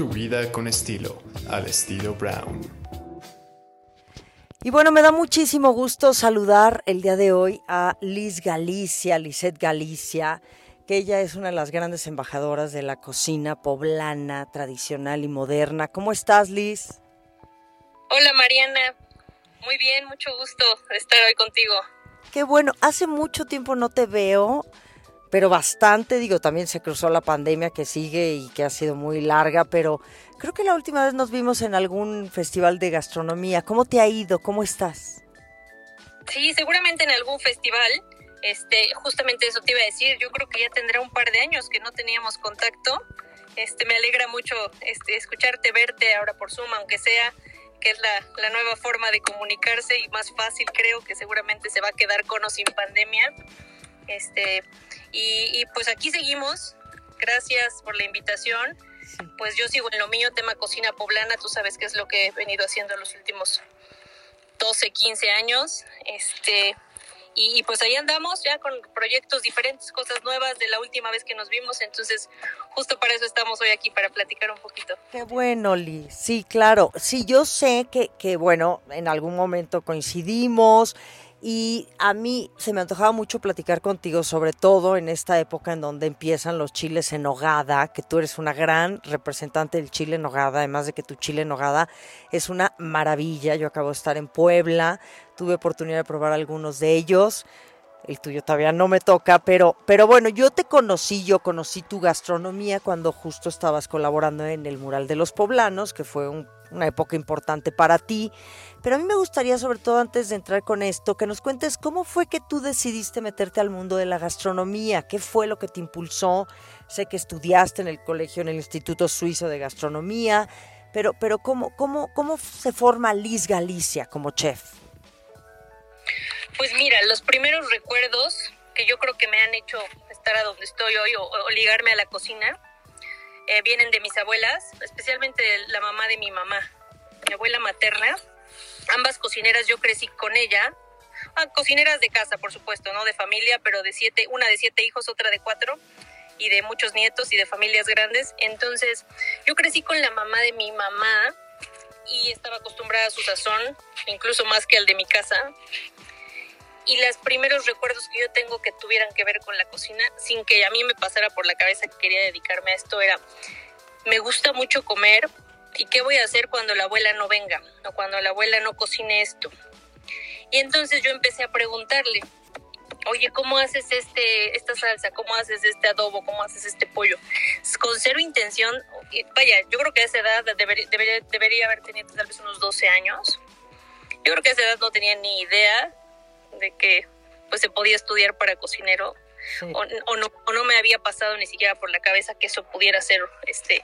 Tu vida con estilo, al estilo Brown. Y bueno, me da muchísimo gusto saludar el día de hoy a Liz Galicia, Lisette Galicia, que ella es una de las grandes embajadoras de la cocina poblana, tradicional y moderna. ¿Cómo estás, Liz? Hola, Mariana. Muy bien, mucho gusto estar hoy contigo. Qué bueno, hace mucho tiempo no te veo pero bastante, digo, también se cruzó la pandemia que sigue y que ha sido muy larga, pero creo que la última vez nos vimos en algún festival de gastronomía. ¿Cómo te ha ido? ¿Cómo estás? Sí, seguramente en algún festival. Este, justamente eso te iba a decir. Yo creo que ya tendrá un par de años que no teníamos contacto. Este, me alegra mucho este, escucharte, verte ahora por Zoom, aunque sea que es la, la nueva forma de comunicarse y más fácil, creo que seguramente se va a quedar con o sin pandemia. Este, y, pues aquí seguimos. Gracias por la invitación. Pues yo sigo en lo mío, tema cocina poblana. Tú sabes qué es lo que he venido haciendo los últimos 12, 15 años. Este, y, pues ahí andamos ya con proyectos diferentes, cosas nuevas de la última vez que nos vimos. Entonces, justo para eso estamos hoy aquí, para platicar un poquito. Qué bueno, Liz. Sí, claro. Sí, yo sé que, que bueno, en algún momento coincidimos y a mí se me antojaba mucho platicar contigo, sobre todo en esta época en donde empiezan los chiles en nogada, que tú eres una gran representante del chile en nogada, además de que tu chile en nogada es una maravilla. Yo acabo de estar en Puebla, tuve oportunidad de probar algunos de ellos. El tuyo todavía no me toca, pero, pero bueno, yo te conocí, yo conocí tu gastronomía cuando justo estabas colaborando en el mural de los poblanos, que fue una época importante para ti. Pero a mí me gustaría, sobre todo antes de entrar con esto, que nos cuentes cómo fue que tú decidiste meterte al mundo de la gastronomía, qué fue lo que te impulsó. Sé que estudiaste en el colegio, en el Instituto Suizo de Gastronomía, pero, pero ¿cómo, cómo, cómo se forma Liz Galicia como chef? Pues mira, los primeros recuerdos que yo creo que me han hecho estar a donde estoy hoy o, ligarme a la cocina eh, vienen de mis abuelas, especialmente la mamá de mi mamá, mi abuela materna ambas cocineras yo crecí con ella, ah, cocineras de casa, por supuesto, no de familia, pero de siete, una de siete hijos, otra de cuatro y de muchos nietos y de familias grandes. Entonces, yo crecí con la mamá de mi mamá y estaba acostumbrada a su sazón, incluso más que al de mi casa. Y los primeros recuerdos que yo tengo que tuvieran que ver con la cocina, sin que a mí me pasara por la cabeza que quería dedicarme a esto, era, me gusta mucho comer, ¿y qué voy a hacer cuando la abuela no venga o cuando la abuela no cocine esto? Y entonces yo empecé a preguntarle, oye, ¿cómo haces este, esta salsa? ¿Cómo haces este adobo? ¿Cómo haces este pollo? Con cero intención, vaya, yo creo que a esa edad debería, debería, haber tenido tal vez unos 12 años. Yo creo que a esa edad no tenía ni idea de que pues se podía estudiar para cocinero. O, no, o no me había pasado ni siquiera por la cabeza que eso pudiera ser este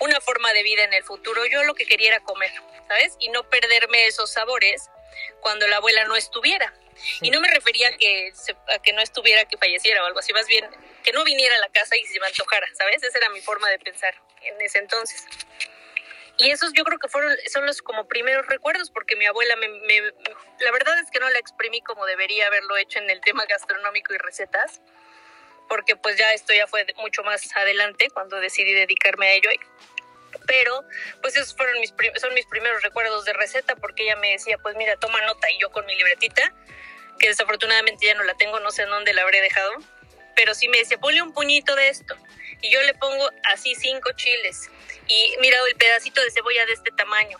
una forma de vida en el futuro. Yo lo que quería era comer, ¿sabes? Y no perderme esos sabores cuando la abuela no estuviera. Y no me refería a que, a que no estuviera, que falleciera o algo así, más bien que no viniera a la casa y se me antojara, ¿sabes? Esa era mi forma de pensar en ese entonces. Y esos yo creo que fueron, son los como primeros recuerdos, porque mi abuela me, me, la verdad es que no la exprimí como debería haberlo hecho en el tema gastronómico y recetas, porque pues ya esto ya fue mucho más adelante cuando decidí dedicarme a ello. Pero pues esos fueron mis, son mis primeros recuerdos de receta porque ella me decía, pues mira, toma nota y yo con mi libretita, que desafortunadamente ya no la tengo, no sé en dónde la habré dejado, pero sí me decía, ponle un puñito de esto y yo le pongo así cinco chiles y mira el pedacito de cebolla de este tamaño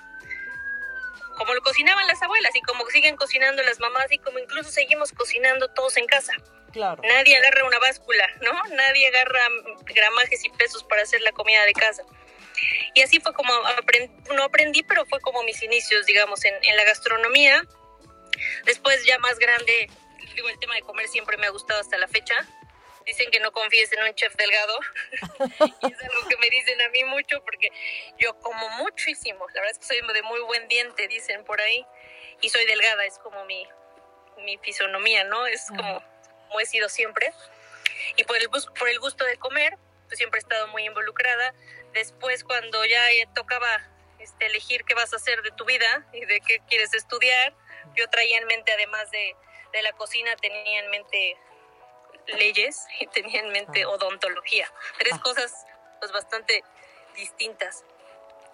como lo cocinaban las abuelas y como siguen cocinando las mamás y como incluso seguimos cocinando todos en casa. Nadie agarra una báscula, ¿no? Nadie agarra gramajes y pesos para hacer la comida de casa. Y así fue como aprendí, no aprendí, pero fue como mis inicios, digamos, en, en la gastronomía. Después ya más grande, digo, el tema de comer siempre me ha gustado hasta la fecha. Dicen que no confíes en un chef delgado. y es algo que me dicen a mí mucho porque yo como muchísimo. La verdad es que soy de muy buen diente, dicen por ahí. Y soy delgada, es como mi, mi fisonomía, ¿no? Es como como he sido siempre. Y por el, por el gusto de comer, pues siempre he estado muy involucrada. Después, cuando ya tocaba este, elegir qué vas a hacer de tu vida y de qué quieres estudiar, yo traía en mente, además de, de la cocina, tenía en mente leyes y tenía en mente odontología. Tres ah. cosas pues bastante distintas.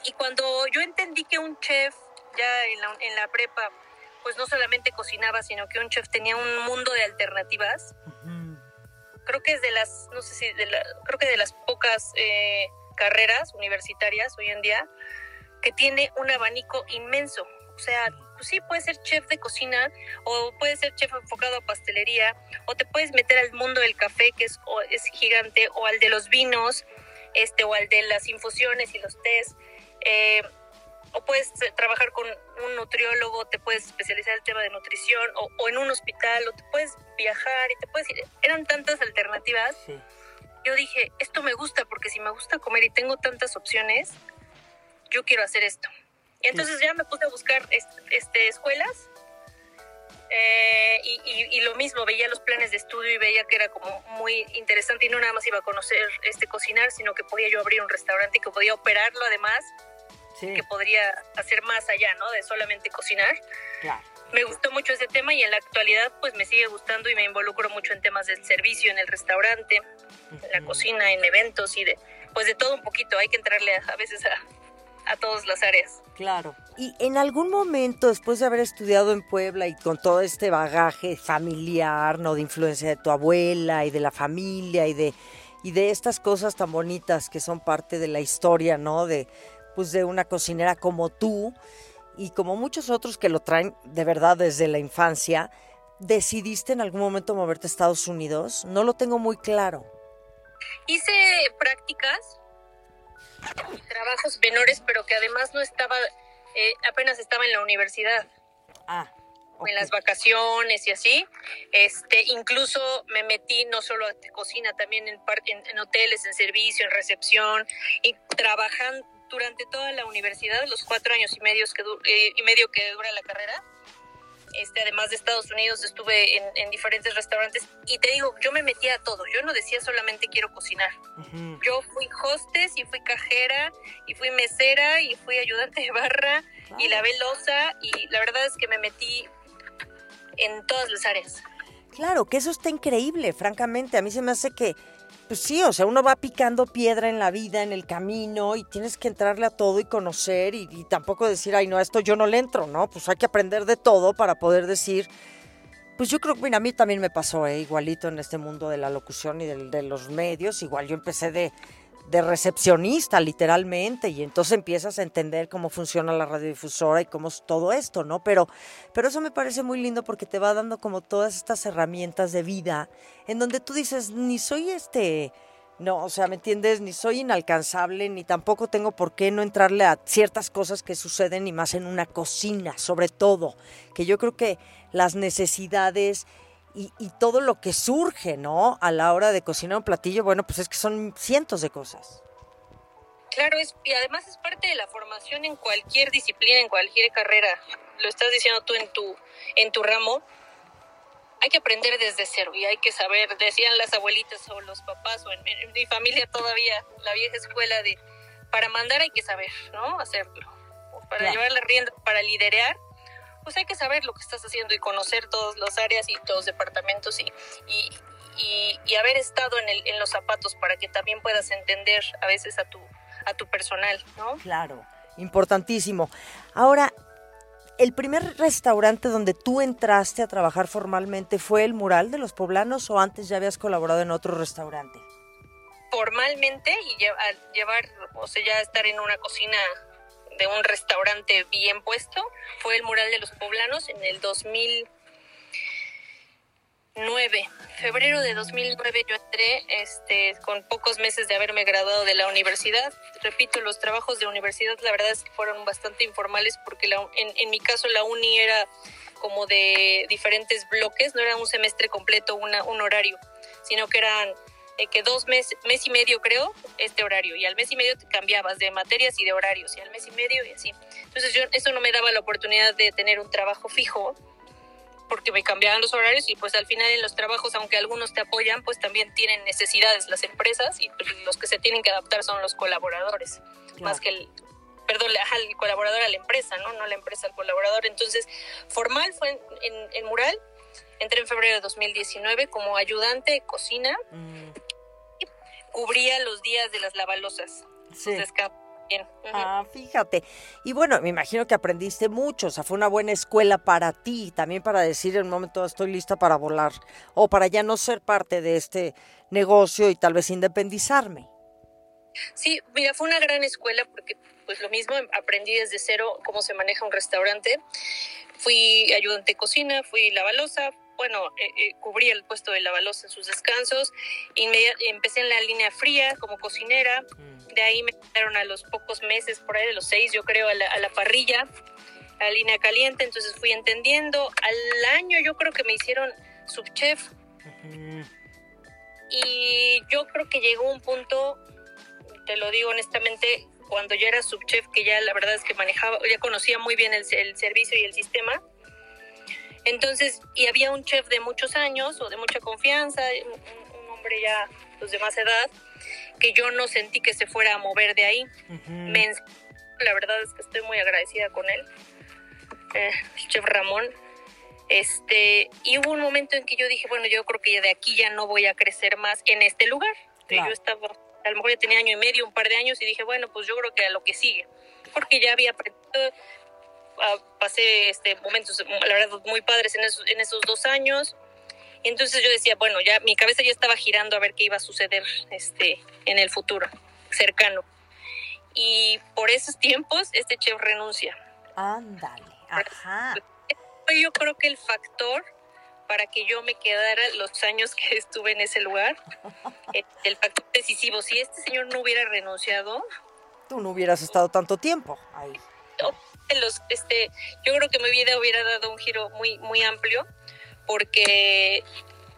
y cuando yo entendí que un chef ya en la, en la prepa, pues no solamente cocinaba, sino que un chef tenía un mundo de alternativas, creo que es de las, no sé si, de la, creo que de las pocas eh, carreras universitarias hoy en día que tiene un abanico inmenso. O sea, pues sí, puedes ser chef de cocina o puedes ser chef enfocado a pastelería o te puedes meter al mundo del café que es, es gigante o al de los vinos este o al de las infusiones y los tés. Eh, o puedes trabajar con un nutriólogo, te puedes especializar en el tema de nutrición, o, en un hospital, o te puedes viajar y te puedes ir. Eran tantas alternativas. Yo dije, esto me gusta, porque si me gusta comer y tengo tantas opciones, yo quiero hacer esto. Y entonces ya me puse a buscar este, escuelas eh, y, y, lo mismo, veía los planes de estudio y veía que era como muy interesante y no nada más iba a conocer este cocinar, sino que podía yo abrir un restaurante y que podía operarlo además que podría hacer más allá, ¿no? De solamente cocinar. Me gustó mucho ese tema y en la actualidad pues me sigue gustando y me involucro mucho en temas del servicio, en el restaurante, en la cocina, en eventos y de pues de todo un poquito. Hay que entrarle a, veces a, a todas las áreas. Claro. Y en algún momento, después de haber estudiado en Puebla y con todo este bagaje familiar, ¿no? De influencia de tu abuela y de la familia y de, y de estas cosas tan bonitas que son parte de la historia, ¿no? De, pues de una cocinera como tú y como muchos otros que lo traen de verdad desde la infancia, ¿decidiste en algún momento moverte a Estados Unidos? No lo tengo muy claro. Hice prácticas trabajos menores, pero que además no estaba, eh, apenas estaba en la universidad. Ah. En las vacaciones y así. Este, incluso me metí no solo a cocina, también en, en, en hoteles, en servicio, en recepción, y trabajando durante toda la universidad, los cuatro años y, medios que eh, y medio que dura la carrera, este, además de Estados Unidos, estuve en, diferentes restaurantes y te digo, yo me metía a todo. Yo no decía solamente quiero cocinar. Yo fui hostes y fui cajera y fui mesera y fui ayudante de barra y la velosa y la verdad es que me metí en todas las áreas. Claro, que eso está increíble, francamente. A mí se me hace que pues sí, o sea, uno va picando piedra en la vida, en el camino, y tienes que entrarle a todo y conocer, y, tampoco decir, ay, no, esto yo no le entro, ¿no? Pues hay que aprender de todo para poder decir, pues yo creo que mira, a mí también me pasó, ¿eh? igualito en este mundo de la locución y de los medios, igual yo empecé de de recepcionista, literalmente, y entonces empiezas a entender cómo funciona la radiodifusora y cómo es todo esto, ¿no? Pero, pero eso me parece muy lindo porque te va dando como todas estas herramientas de vida en donde tú dices, ni soy este, no, o sea, ¿me entiendes? Ni soy inalcanzable, ni tampoco tengo por qué no entrarle a ciertas cosas que suceden y más en una cocina, sobre todo, que yo creo que las necesidades y, todo lo que surge, ¿no? A la hora de cocinar un platillo, bueno, pues es que son cientos de cosas. Claro, es, y además es parte de la formación en cualquier disciplina, en cualquier carrera. Lo estás diciendo tú en tu, en tu ramo. Hay que aprender desde cero y hay que saber, decían las abuelitas o los papás o en, mi familia todavía, la vieja escuela de, para mandar hay que saber, ¿no? Hacerlo. Para llevar la rienda, para liderar, pues hay que saber lo que estás haciendo y conocer todas las áreas y todos los departamentos y, y, haber estado en, el, en los zapatos para que también puedas entender a veces a tu, a tu personal, ¿no? Claro, importantísimo. Ahora, ¿el primer restaurante donde tú entraste a trabajar formalmente fue el Mural de los Poblanos o antes ya habías colaborado en otro restaurante? Formalmente y llevar, o sea, ya estar en una cocina de un restaurante bien puesto fue el mural de los poblanos en el 2009. Febrero de 2009 yo entré este, con pocos meses de haberme graduado de la universidad. Repito, los trabajos de universidad la verdad es que fueron bastante informales porque en, en mi caso la uni era como de diferentes bloques, no era un semestre completo, una, un horario, sino que eran eh, que dos meses, mes y medio creo, este horario, y al mes y medio te cambiabas de materias y de horarios, y al mes y medio y así. Entonces yo, eso no me daba la oportunidad de tener un trabajo fijo, porque me cambiaban los horarios y pues al final en los trabajos, aunque algunos te apoyan, pues también tienen necesidades las empresas y pues, los que se tienen que adaptar son los colaboradores, más que el, perdón, el colaborador a la empresa, ¿no? No la empresa al colaborador. Entonces, formal fue en, en, Mural, entré en febrero de 2019 como ayudante de cocina. Mm cubría los días de las lavalosas, sus bien. Ah, fíjate. Y bueno, me imagino que aprendiste mucho, o sea, fue una buena escuela para ti, también para decir en un momento estoy lista para volar o para ya no ser parte de este negocio y tal vez independizarme. Sí, mira, fue una gran escuela porque, pues lo mismo, aprendí desde cero cómo se maneja un restaurante. Fui ayudante de cocina, fui lavalosa, bueno, eh, eh, cubrí el puesto de lavalosa en sus descansos. Inmedia- empecé en la línea fría como cocinera. De ahí me quedaron a los pocos meses, por ahí de los seis, yo creo, a la, a la parrilla, a la línea caliente. Entonces fui entendiendo. Al año yo creo que me hicieron subchef y yo creo que llegó un punto, te lo digo honestamente, cuando yo era subchef, que ya la verdad es que manejaba, ya conocía muy bien el, el servicio y el sistema. Entonces, y había un chef de muchos años o de mucha confianza, un, un hombre ya pues, de más edad, que yo no sentí que se fuera a mover de ahí. Ujú. Me ens- la verdad es que estoy muy agradecida con él, eh, el chef Ramón. Este, y hubo un momento en que yo dije, bueno, yo creo que de aquí ya no voy a crecer más en este lugar. Claro. Yo estaba, a lo mejor ya tenía año y medio, un par de años, y dije, bueno, pues yo creo que a lo que sigue. Porque ya había aprendido, ah, pasé este, momentos, la verdad, muy padres en esos, en esos dos años. Entonces yo decía, bueno, ya mi cabeza ya estaba girando a ver qué iba a suceder este, en el futuro cercano. Y por esos tiempos, este chef renuncia. Ándale, ajá. Yo creo que el factor para que yo me quedara los años que estuve en ese lugar, el, el factor decisivo. Si este señor no hubiera renunciado, Tú no hubieras estado tanto tiempo ahí. los, este, yo creo que mi vida hubiera dado un giro muy, muy amplio, porque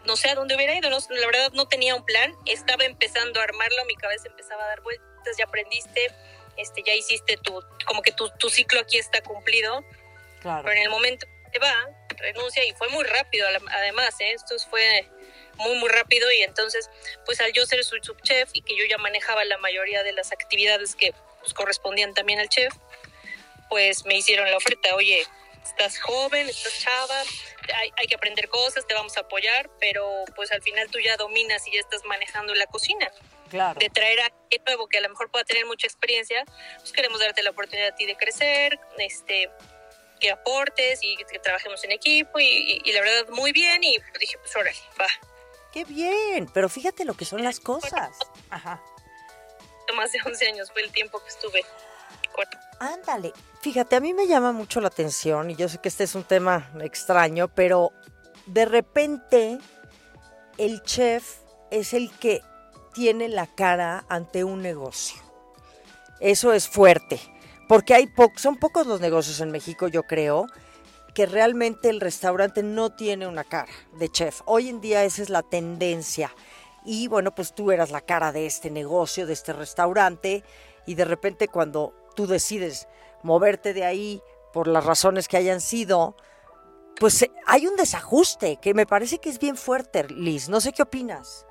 no sé a dónde hubiera ido. no- la verdad no tenía un plan, estaba empezando a armarlo, mi cabeza empezaba a dar vueltas, ya aprendiste, este, ya hiciste tu, como que tu, tu ciclo aquí está cumplido. Claro. pero en el momento que va, renuncia y fue muy rápido además, ¿eh? esto fue muy muy rápido y entonces pues al yo ser su subchef y que yo ya manejaba la mayoría de las actividades que pues, correspondían también al chef, pues me hicieron la oferta, oye, estás joven, estás chava, hay, hay que aprender cosas, te vamos a apoyar, pero pues al final tú ya dominas y ya estás manejando la cocina Claro. de traer a alguien nuevo que a lo mejor pueda tener mucha experiencia, pues queremos darte la oportunidad a ti de crecer, este, que aportes y que trabajemos en equipo y, y- y la verdad muy bien y dije, pues órale, va. Qué bien, pero fíjate lo que son las cosas. Ajá. Más de 11 años fue el tiempo que estuve. Ándale, fíjate, a mí me llama mucho la atención y yo sé que este es un tema extraño, pero de repente el chef es el que tiene la cara ante un negocio. Eso es fuerte, porque hay po- son pocos los negocios en México, yo creo, que realmente el restaurante no tiene una cara de chef. Hoy en día esa es la tendencia. Y bueno, pues tú eras la cara de este negocio, de este restaurante, y de repente cuando tú decides moverte de ahí por las razones que hayan sido, pues eh, hay un desajuste que me parece que es bien fuerte, Liz. No sé qué opinas.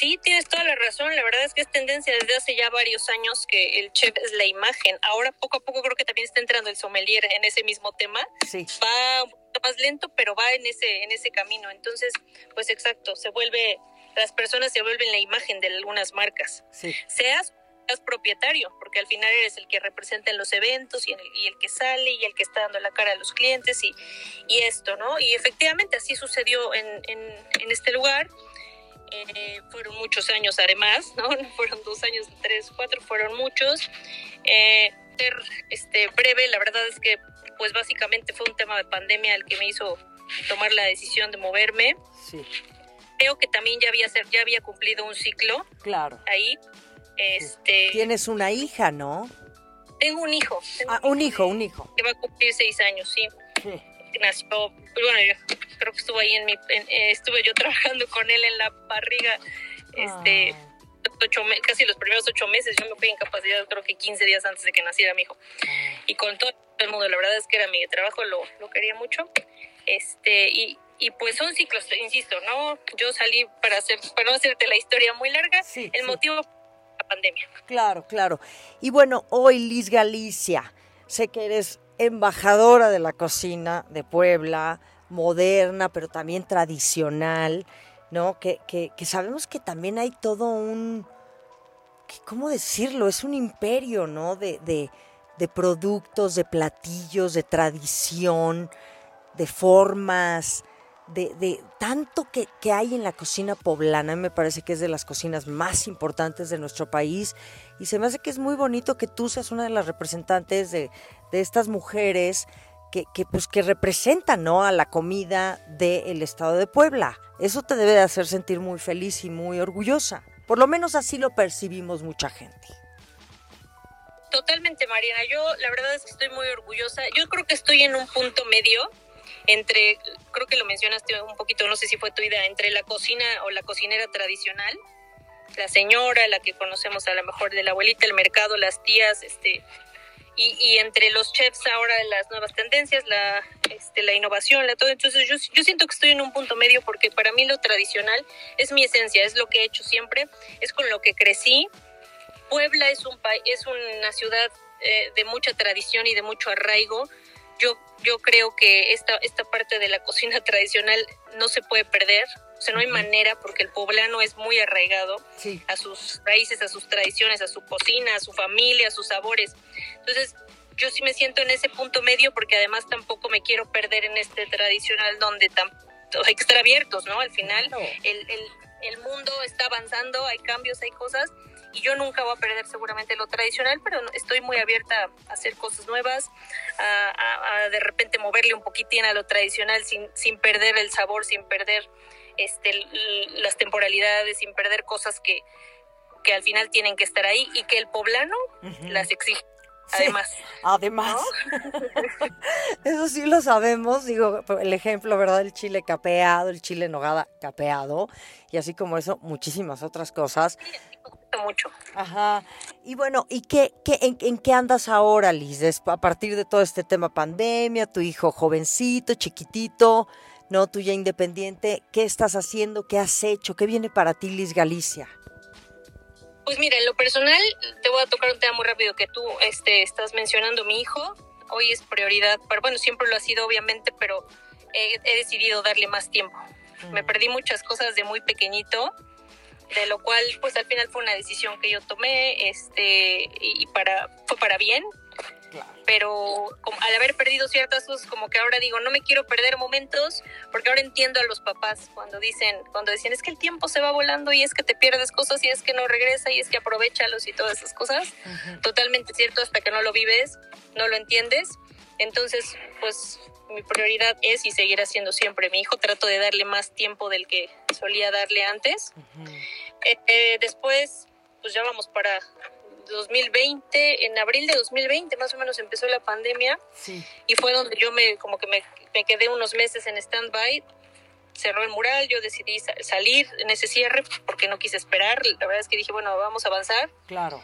Sí, tienes toda la razón. La verdad es que es tendencia desde hace ya varios años que el chef es la imagen. Ahora poco a poco creo que también está entrando el sommelier en ese mismo tema. Sí. va un poquito más lento, pero va en ese, en ese camino. Entonces, pues exacto, se vuelve, las personas se vuelven la imagen de algunas marcas. Sí. Seas, seas propietario, porque al final eres el que representa en los eventos y el, y el que sale y el que está dando la cara a los clientes y, y esto, ¿no? Y efectivamente así sucedió en, en, en este lugar. Eh, fueron muchos años además, ¿no? No fueron dos años, tres, cuatro, fueron muchos. Eh, ser este, breve, la verdad es que pues básicamente fue un tema de pandemia el que me hizo tomar la decisión de moverme. Sí, Creo que también ya había, ser- ya había cumplido un ciclo claro. ahí. Este, Tienes una hija, ¿no? tengo un hijo. tengo Ah, un hijo, un hijo. Que va a cumplir seis años, sí. Sí. Nació, pues bueno, yo creo que estuvo ahí en mi, en- eh, estuve yo trabajando con él en la barriga, este, Ah, ocho casi los primeros ocho meses. Yo me fui en capacidad, creo que 15 días antes de que naciera mi hijo. ah. y con todo el mundo. La verdad es que era mi trabajo, lo, lo quería mucho. Este, y, y pues son ciclos, insisto, ¿no? Yo salí para hacer, para no hacerte la historia muy larga, Sí, el sí. motivo la pandemia. Claro, claro. Y bueno, hoy Liz Galicia, sé que eres embajadora de la cocina de Puebla, moderna, pero también tradicional, ¿no? Que, que, que sabemos que también hay todo un ¿cómo decirlo? Es un imperio, ¿no? De, de, de productos, de platillos, de tradición, de formas, de, tanto que, que, hay en la cocina poblana. Me parece que es de las cocinas más importantes de nuestro país y se me hace que es muy bonito que tú seas una de las representantes de, de estas mujeres que, que, pues, que representan ¿no? a la comida del estado de Puebla. Eso te debe de hacer sentir muy feliz y muy orgullosa. Por lo menos así lo percibimos mucha gente. Totalmente, Mariana. Yo la verdad es que estoy muy orgullosa. Yo creo que estoy en un punto medio entre, creo que lo mencionaste un poquito, no sé si fue tu idea, entre la cocina o la cocinera tradicional, la señora, la que conocemos a lo mejor de la abuelita, el mercado, las tías, este, y, y, entre los chefs ahora las nuevas tendencias, la, este, la innovación, la todo. Entonces yo, yo siento que estoy en un punto medio porque para mí lo tradicional es mi esencia, es lo que he hecho siempre, es con lo que crecí. Puebla es, un es una ciudad eh, de mucha tradición y de mucho arraigo. Yo, yo creo que esta, esta parte de la cocina tradicional no se puede perder. O sea, no hay manera porque el poblano es muy arraigado sí. a sus raíces, a sus tradiciones, a su cocina, a su familia, a sus sabores. Entonces, yo sí me siento en ese punto medio porque además tampoco me quiero perder en este tradicional donde estar abiertos, ¿no? Al final el, el, el mundo está avanzando, hay cambios, hay cosas y yo nunca voy a perder seguramente lo tradicional, pero estoy muy abierta a hacer cosas nuevas, a, a, a de repente moverle un poquitín a lo tradicional sin, sin perder el sabor, sin perder este, las temporalidades, sin perder cosas que, que al final tienen que estar ahí y que el poblano uh -huh. las exige. Además. Sí, además. ¿no? Eso sí lo sabemos. Digo, el ejemplo, ¿verdad? El chile capeado, el chile nogada capeado. Y así como eso, muchísimas otras cosas. Sí, mucho. Ajá. Y bueno, ¿y qué, qué en, en, qué andas ahora, Liz? A partir de todo este tema pandemia, tu hijo jovencito, chiquitito, ¿no? Tú ya independiente, ¿qué estás haciendo? ¿Qué has hecho? ¿Qué viene para ti, Liz Galicia? Pues mira, en lo personal, te voy a tocar un tema muy rápido que tú este, estás mencionando, mi hijo. Hoy es prioridad, para, bueno, siempre lo ha sido, obviamente, pero he, he decidido darle más tiempo. Mm. Me perdí muchas cosas de muy pequeñito, de lo cual, pues al final fue una decisión que yo tomé, este, y para, fue para bien. Pero como, al haber perdido ciertas cosas, como que ahora digo, no me quiero perder momentos, porque ahora entiendo a los papás cuando dicen, cuando decían, es que el tiempo se va volando y es que te pierdes cosas y es que no regresa y es que aprovechalos y todas esas cosas. Uh -huh. Totalmente cierto, hasta que no lo vives, no lo entiendes. Entonces, pues mi prioridad es y seguirá siendo siempre mi hijo. Trato de darle más tiempo del que solía darle antes. Uh -huh. eh, eh, después, pues ya vamos para 2020, en abril de 2020 más o menos empezó la pandemia sí. y fue donde yo me como que me, me quedé unos meses en stand-by, cerró el mural, yo decidí salir en ese cierre porque no quise esperar, la verdad es que dije, bueno, vamos a avanzar. Claro.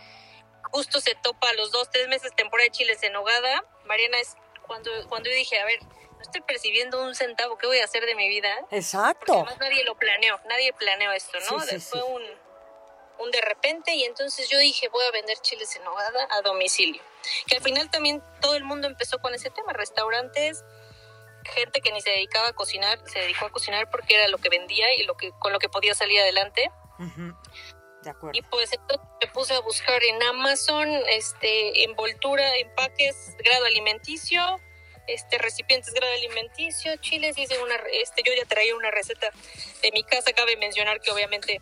Justo se topa los dos, tres meses temporada de chiles en Nogada, Mariana es cuando, cuando yo dije, a ver, no estoy percibiendo un centavo, ¿qué voy a hacer de mi vida? Exacto. Porque además nadie lo planeó, nadie planeó esto, ¿no? Sí, sí, fue sí. un un de repente y entonces yo dije voy a vender chiles en nogada a domicilio que al final también todo el mundo empezó con ese tema restaurantes gente que ni se dedicaba a cocinar se dedicó a cocinar porque era lo que vendía y lo que con lo que podía salir adelante uh -huh. De acuerdo y pues entonces me puse a buscar en Amazon este envoltura empaques grado alimenticio este recipientes grado alimenticio chiles hice una este yo ya traía una receta de mi casa cabe mencionar que obviamente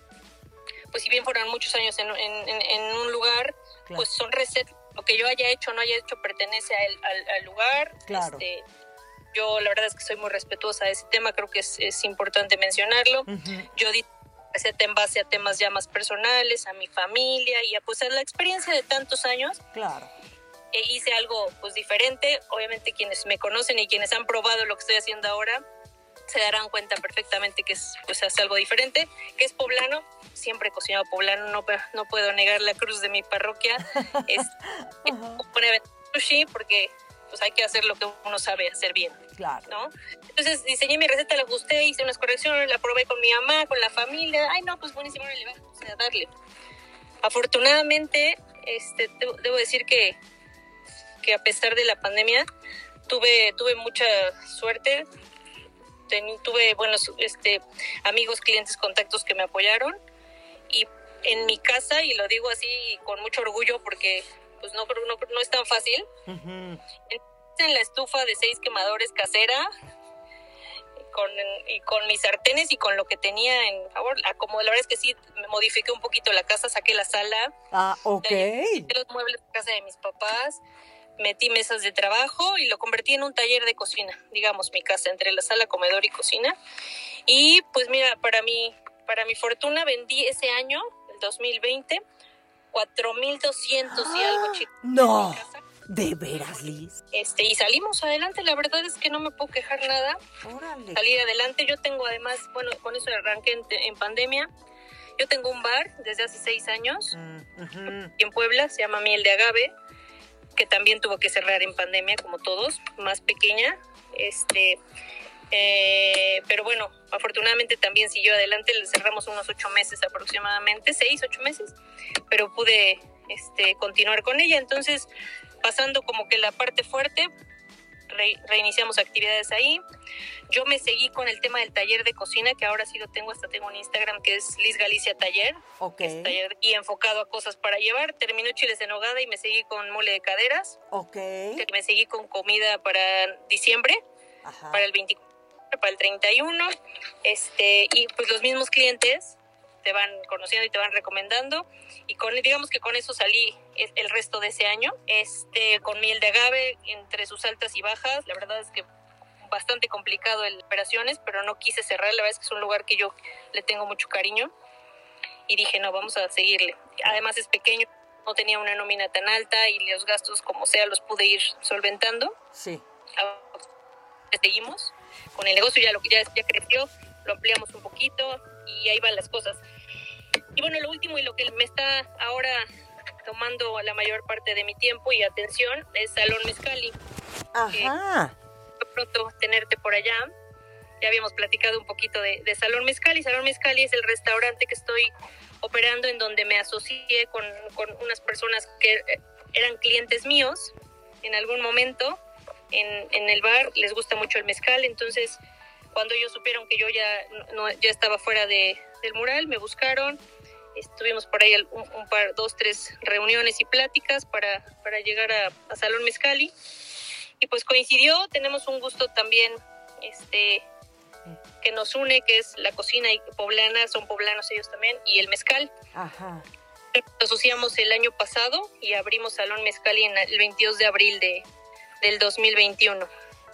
pues si bien fueron muchos años en, en, en un lugar, claro. pues son recetas, lo que yo haya hecho o no haya hecho pertenece al, al, al lugar. Claro. Este, yo la verdad es que soy muy respetuosa de ese tema, creo que es, es importante mencionarlo. Uh -huh. Yo di receta en base a temas ya más personales, a mi familia y a pues a la experiencia de tantos años. Claro. E hice algo pues diferente, obviamente quienes me conocen y quienes han probado lo que estoy haciendo ahora, se darán cuenta perfectamente que es pues hace algo diferente, que es poblano, siempre he cocinado poblano, no, no puedo negar la cruz de mi parroquia, es uh -huh. sushi porque pues hay que hacer lo que uno sabe hacer bien, claro. ¿no? Entonces diseñé mi receta, la ajusté, hice unas correcciones, la probé con mi mamá, con la familia, ay no, pues buenísimo, le vamos a darle. Afortunadamente, este, debo decir que, que a pesar de la pandemia, tuve, tuve mucha suerte, tuve buenos este, amigos, clientes, contactos que me apoyaron y en mi casa, y lo digo así con mucho orgullo porque pues no, no, no es tan fácil, Ujú. en la estufa de seis quemadores casera, con, y con mis sartenes y con lo que tenía en favor. Como la verdad es que sí, me modifiqué un poquito la casa, saqué la sala, Ah, ok. Quité los muebles de casa de mis papás, metí mesas de trabajo y lo convertí en un taller de cocina, digamos, mi casa, entre la sala, comedor y cocina. Y pues mira, para mi, para mi fortuna vendí ese año, el 2020, 4.200 y algo, chicos. No, de veras, Liz. Este, y salimos adelante, la verdad es que no me puedo quejar nada, Órale. salir adelante. Yo tengo además, bueno, con eso arranqué en, en pandemia. Yo tengo un bar desde hace seis años Mm, en Puebla, se llama Miel de Agave, que también tuvo que cerrar en pandemia, como todos, más pequeña. Este, eh, pero bueno, afortunadamente también siguió adelante, le cerramos unos ocho meses aproximadamente, seis, ocho meses, pero pude este, continuar con ella. Entonces, pasando como que la parte fuerte, re- reiniciamos actividades ahí. Yo me seguí con el tema del taller de cocina, que ahora sí lo tengo, hasta tengo un Instagram que es Liz Galicia Taller Ok, taller y enfocado a cosas para llevar. Terminó chiles en nogada y me seguí con mole de caderas. ok. Me seguí con comida para diciembre, Ajá. para el 24, para el 31. Este, y pues los mismos clientes te van conociendo y te van recomendando. Y con digamos que con eso salí el resto de ese año. Este, con miel de agave, entre sus altas y bajas. La verdad es que bastante complicado en operaciones, pero no quise cerrar. La verdad es que es un lugar que yo le tengo mucho cariño y dije, no, vamos a seguirle. Además es pequeño, no tenía una nómina tan alta y los gastos como sea los pude ir solventando. Sí. Ahora Seguimos con el negocio, ya lo que ya, ya creció, lo ampliamos un poquito y ahí van las cosas. Y bueno, lo último y lo que me está ahora tomando la mayor parte de mi tiempo y atención es Salón Mezcali. Ajá. Fue pronto tenerte por allá. Ya habíamos platicado un poquito de, de Salón Mezcali. Salón Mezcali es el restaurante que estoy operando en donde me asocié con, con unas personas que eh, eran clientes míos en algún momento en, en el bar. Les gusta mucho el mezcal, entonces cuando ellos supieron que yo ya, no, ya estaba fuera de, del mural, me buscaron. Estuvimos por ahí un, un par, dos, tres reuniones y pláticas para, para llegar a, a Salón Mezcali y pues coincidió, tenemos un gusto también este que nos une, que es la cocina y poblana, son poblanos ellos también, y el mezcal. Ajá. Nos asociamos el año pasado y abrimos Salón Mezcal en el 22 de abril de, del 2021.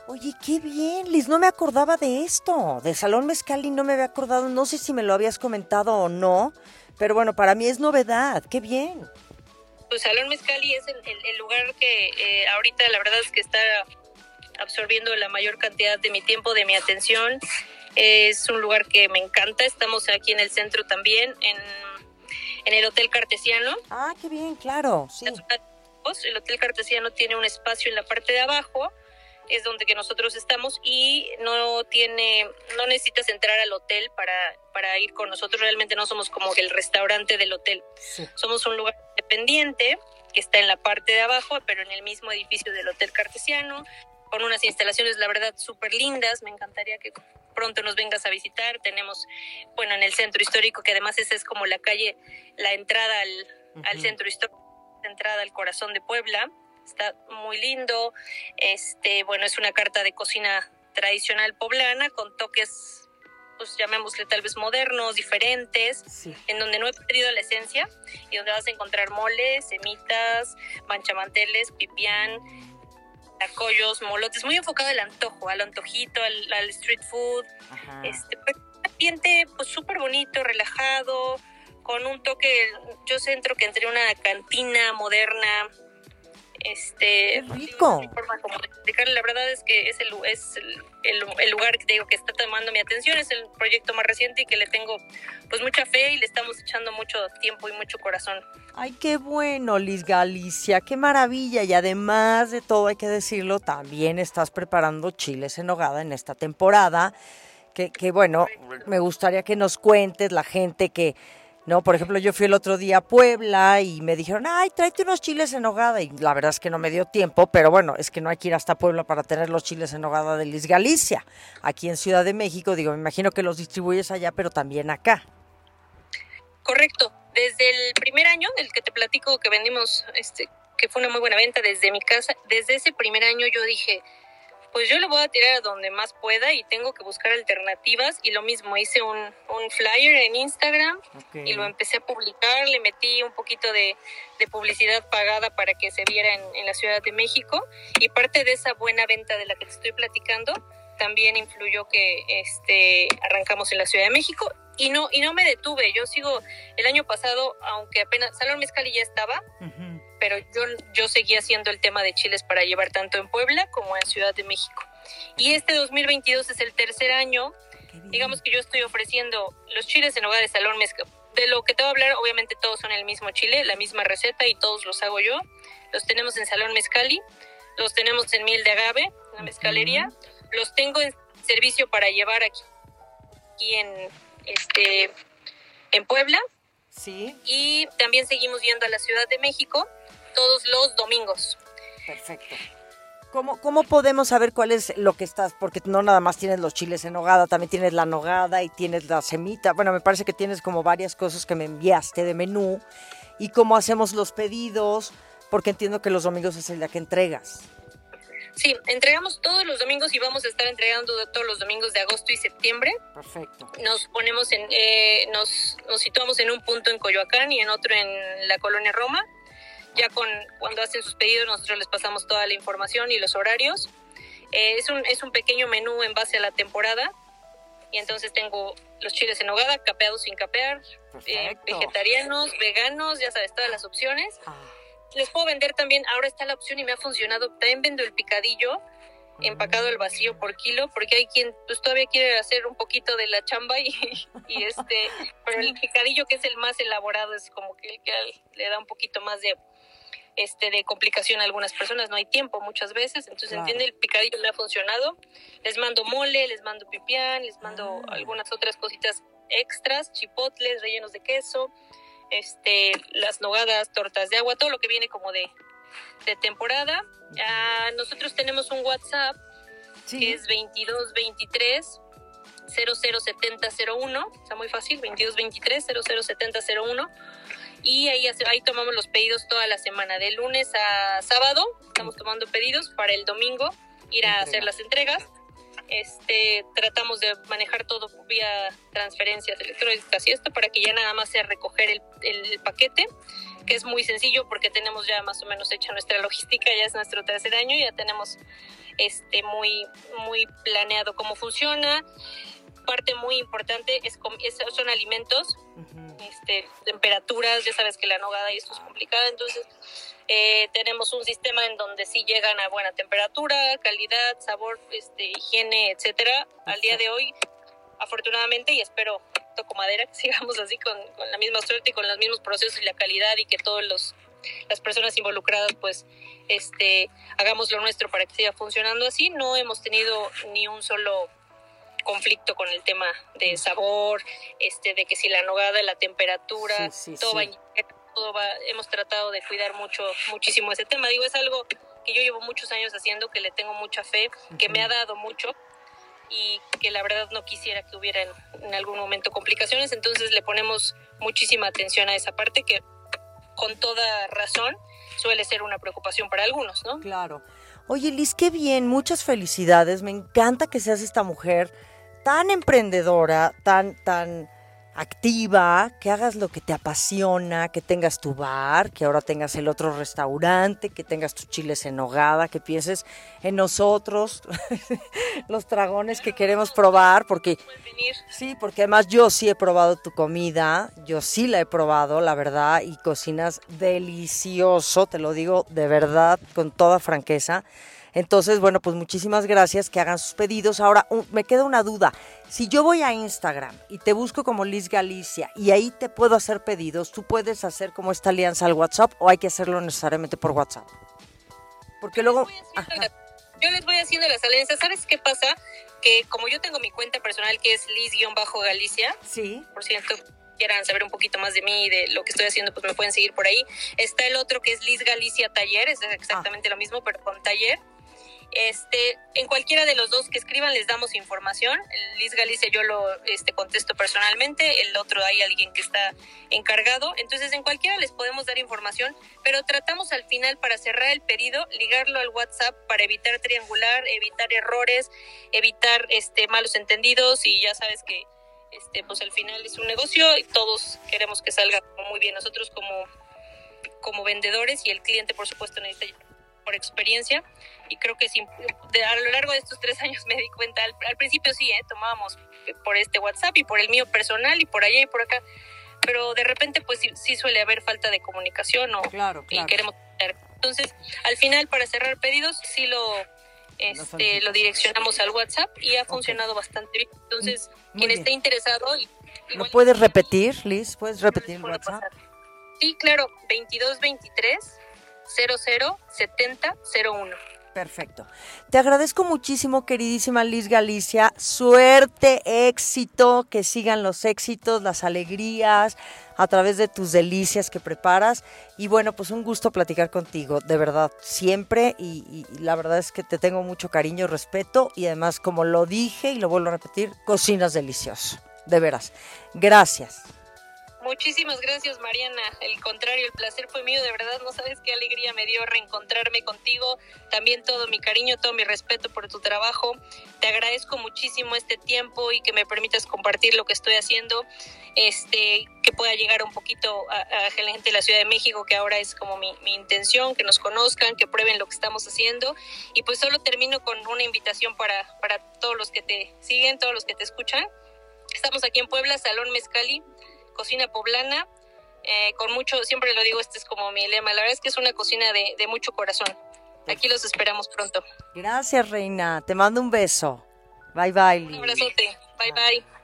Oye, qué bien, Liz, no me acordaba de esto, de Salón Mezcali no me había acordado, no sé si me lo habías comentado o no, pero bueno, para mí es novedad, qué bien. Pues Salón Mezcali es el, el- el lugar que eh, ahorita la verdad es que está absorbiendo la mayor cantidad de mi tiempo, de mi atención. Es un lugar que me encanta, estamos aquí en el centro también, en, en el Hotel Cartesiano. Ah, qué bien, claro, sí. El Hotel Cartesiano tiene un espacio en la parte de abajo, es donde que nosotros estamos y no tiene, no necesitas entrar al hotel para, para ir con nosotros. Realmente no somos como el restaurante del hotel. Sí. Somos un lugar independiente que está en la parte de abajo, pero en el mismo edificio del Hotel Cartesiano, con unas instalaciones, la verdad, súper lindas. Me encantaría que pronto nos vengas a visitar. Tenemos, bueno, en el centro histórico, que además esa es como la calle, la entrada al, al centro histórico, la entrada al corazón de Puebla. Está muy lindo. Este, bueno, es una carta de cocina tradicional poblana con toques, pues llamémosle tal vez modernos, diferentes Sí. en donde no he perdido la esencia y donde vas a encontrar moles, semitas, manchamanteles, pipián, tacoyos, molotes, muy enfocado al antojo, al antojito, al, al street food, Ajá. este pues, ambiente pues súper bonito, relajado, con un toque, yo centro que entre una cantina moderna, este, Qué rico. forma como de la verdad es que es el, es el, el- el lugar que te digo que está tomando mi atención, es el proyecto más reciente y que le tengo pues mucha fe y le estamos echando mucho tiempo y mucho corazón. Ay, qué bueno, Liz Galicia, qué maravilla. Y además de todo, hay que decirlo, también estás preparando chiles en hogada en esta temporada. Que, que bueno, me gustaría que nos cuentes la gente que, no, por ejemplo, yo fui el otro día a Puebla y me dijeron, ay, tráete unos chiles en hogada. Y la verdad es que no me dio tiempo, pero bueno, es que no hay que ir hasta Puebla para tener los chiles en hogada de Liz Galicia. Aquí en Ciudad de México, digo, me imagino que los distribuyes allá, pero también acá. Correcto. Desde el primer año, del que te platico que vendimos, este, que fue una muy buena venta desde mi casa, desde ese primer año yo dije, pues yo lo voy a tirar a donde más pueda y tengo que buscar alternativas. Y lo mismo, hice un, un flyer en Instagram y lo empecé a publicar, le metí un poquito de, de publicidad pagada para que se viera en, en, la Ciudad de México. Y parte de esa buena venta de la que te estoy platicando también influyó que este, arrancamos en la Ciudad de México. Y no, y no me detuve, yo sigo el año pasado, aunque apenas Salón Mezcali ya estaba, uh -huh pero yo, yo seguía haciendo el tema de chiles para llevar tanto en Puebla como en Ciudad de México. Y este 2022 es el tercer año, digamos que yo estoy ofreciendo los chiles en hogar de Salón Mezcal. De lo que te voy a hablar, obviamente todos son el mismo chile, la misma receta y todos los hago yo. Los tenemos en Salón Mezcali, los tenemos en miel de agave, en la mezcalería. Los tengo en servicio para llevar aquí, aquí en, este, en Puebla. Sí. Y también seguimos yendo a la Ciudad de México todos los domingos. Perfecto. ¿Cómo, ¿Cómo podemos saber cuál es lo que estás? Porque no nada más tienes los chiles en nogada, también tienes la nogada y tienes la semita. Bueno, me parece que tienes como varias cosas que me enviaste de menú. ¿Y cómo hacemos los pedidos? Porque entiendo que los domingos es el día que entregas. Sí, entregamos todos los domingos y vamos a estar entregando todos los domingos de agosto y septiembre. Perfecto. Nos ponemos en, eh, nos, nos situamos en un punto en Coyoacán y en otro en la colonia Roma ya con cuando hacen sus pedidos nosotros les pasamos toda la información y los horarios. Eh, es, un, es un pequeño menú en base a la temporada y entonces tengo los chiles en nogada, capeados sin capear, eh, vegetarianos, veganos, ya sabes, todas las opciones. Ah. Les puedo vender también, ahora está la opción y me ha funcionado, también vendo el picadillo empacado al vacío por kilo, porque hay quien pues todavía quiere hacer un poquito de la chamba y, y este, pero el picadillo que es el más elaborado es como que el que le da un poquito más de este, de complicación a algunas personas, no hay tiempo muchas veces, entonces claro. entiende, el picadillo me ha funcionado, les mando mole, les mando pipián, les mando ah. algunas otras cositas extras, chipotles, rellenos de queso, este, las nogadas, tortas de agua, todo lo que viene como de, de temporada. Uh, nosotros tenemos un WhatsApp sí. que es 2223 007001, está muy fácil, 2223 007001 y ahí, ahí tomamos los pedidos toda la semana, de lunes a sábado, estamos tomando pedidos para el domingo ir a hacer las entregas. Este, tratamos de manejar todo vía transferencias electrónicas y esto para que ya nada más sea recoger el, el paquete, que es muy sencillo porque tenemos ya más o menos hecha nuestra logística, ya es nuestro tercer año, ya tenemos este muy muy planeado cómo funciona. Parte muy importante es, es son alimentos, uh -huh. este, temperaturas, ya sabes que la nogada y esto es complicada, entonces eh, tenemos un sistema en donde sí llegan a buena temperatura, calidad, sabor, este, higiene, etcétera. Al día de hoy, afortunadamente, y espero, toco madera, que sigamos así con, con la misma suerte y con los mismos procesos y la calidad y que todos los las personas involucradas pues este hagamos lo nuestro para que siga funcionando así no hemos tenido ni un solo conflicto con el tema de sabor este de que si la nogada la temperatura sí, sí, todo sí. va todo va, hemos tratado de cuidar mucho, muchísimo ese tema. Digo, es algo que yo llevo muchos años haciendo, que le tengo mucha fe, que me ha dado mucho y que la verdad no quisiera que hubiera en, en, algún momento complicaciones, entonces le ponemos muchísima atención a esa parte que con toda razón suele ser una preocupación para algunos, ¿no? Claro. Oye, Liz, qué bien, muchas felicidades, me encanta que seas esta mujer tan emprendedora, tan, tan activa, que hagas lo que te apasiona, que tengas tu bar, que ahora tengas el otro restaurante, que tengas tus chiles en hogada, que pienses en nosotros, los dragones que queremos probar, porque sí, porque además yo sí he probado tu comida, yo sí la he probado, la verdad, y cocinas delicioso, te lo digo de verdad, con toda franqueza. Entonces, bueno, pues muchísimas gracias, que hagan sus pedidos. Ahora, un, me queda una duda. Si yo voy a Instagram y te busco como Liz Galicia y ahí te puedo hacer pedidos, ¿tú puedes hacer como esta alianza al WhatsApp o hay que hacerlo necesariamente por WhatsApp? Porque luego... Yo les voy haciendo las alianzas. ¿Sabes qué pasa? Que como yo tengo mi cuenta personal que es Liz-Galicia, sí. por cierto, quieran saber un poquito más de mí y de lo que estoy haciendo, pues me pueden seguir por ahí. Está el otro que es Liz Galicia Taller, es exactamente ah. lo mismo, pero con taller Este, en cualquiera de los dos que escriban les damos información. Liz Galicia yo lo este, contesto personalmente, el otro hay alguien que está encargado. Entonces en cualquiera les podemos dar información, pero tratamos al final para cerrar el pedido, ligarlo al WhatsApp para evitar triangular, evitar errores, evitar este, malos entendidos y ya sabes que este, pues al final es un negocio y todos queremos que salga muy bien. Nosotros como, como vendedores y el cliente por supuesto necesita por experiencia y creo que a lo largo de estos tres años me di cuenta, al, principio sí, ¿eh? tomábamos por este WhatsApp y por el mío personal y por allá y por acá, pero de repente pues sí, suele haber falta de comunicación o claro, y queremos entonces al final para cerrar pedidos sí lo este, lo direccionamos al WhatsApp y ha funcionado bastante bien. Entonces quien esté interesado ¿Lo puedes repetir, Liz? ¿Puedes repetir el WhatsApp? Sí, claro, 2223 007001. Perfecto. Te agradezco muchísimo, queridísima Liz Galicia. Suerte, éxito, que sigan los éxitos, las alegrías a través de tus delicias que preparas. Y bueno, pues un gusto platicar contigo, de verdad, siempre. Y, y la verdad es que te tengo mucho cariño, respeto. Y además, como lo dije y lo vuelvo a repetir, cocinas delicioso. De veras. Gracias. Muchísimas gracias, Mariana. El contrario, el placer fue mío. De verdad, no sabes qué alegría me dio reencontrarme contigo. También todo mi cariño, todo mi respeto por tu trabajo. Te agradezco muchísimo este tiempo y que me permitas compartir lo que estoy haciendo. Este, que pueda llegar un poquito a, la gente de la Ciudad de México, que ahora es como mi, mi intención, que nos conozcan, que prueben lo que estamos haciendo. Y pues solo termino con una invitación para, para todos los que te siguen, todos los que te escuchan. Estamos aquí en Puebla, Salón Mezcali cocina poblana, eh, con mucho, siempre lo digo, este es como mi lema, la verdad es que es una cocina de, de mucho corazón. Aquí los esperamos pronto. Gracias, Reina. Te mando un beso. Bye, bye. Un abrazote. bye. bye.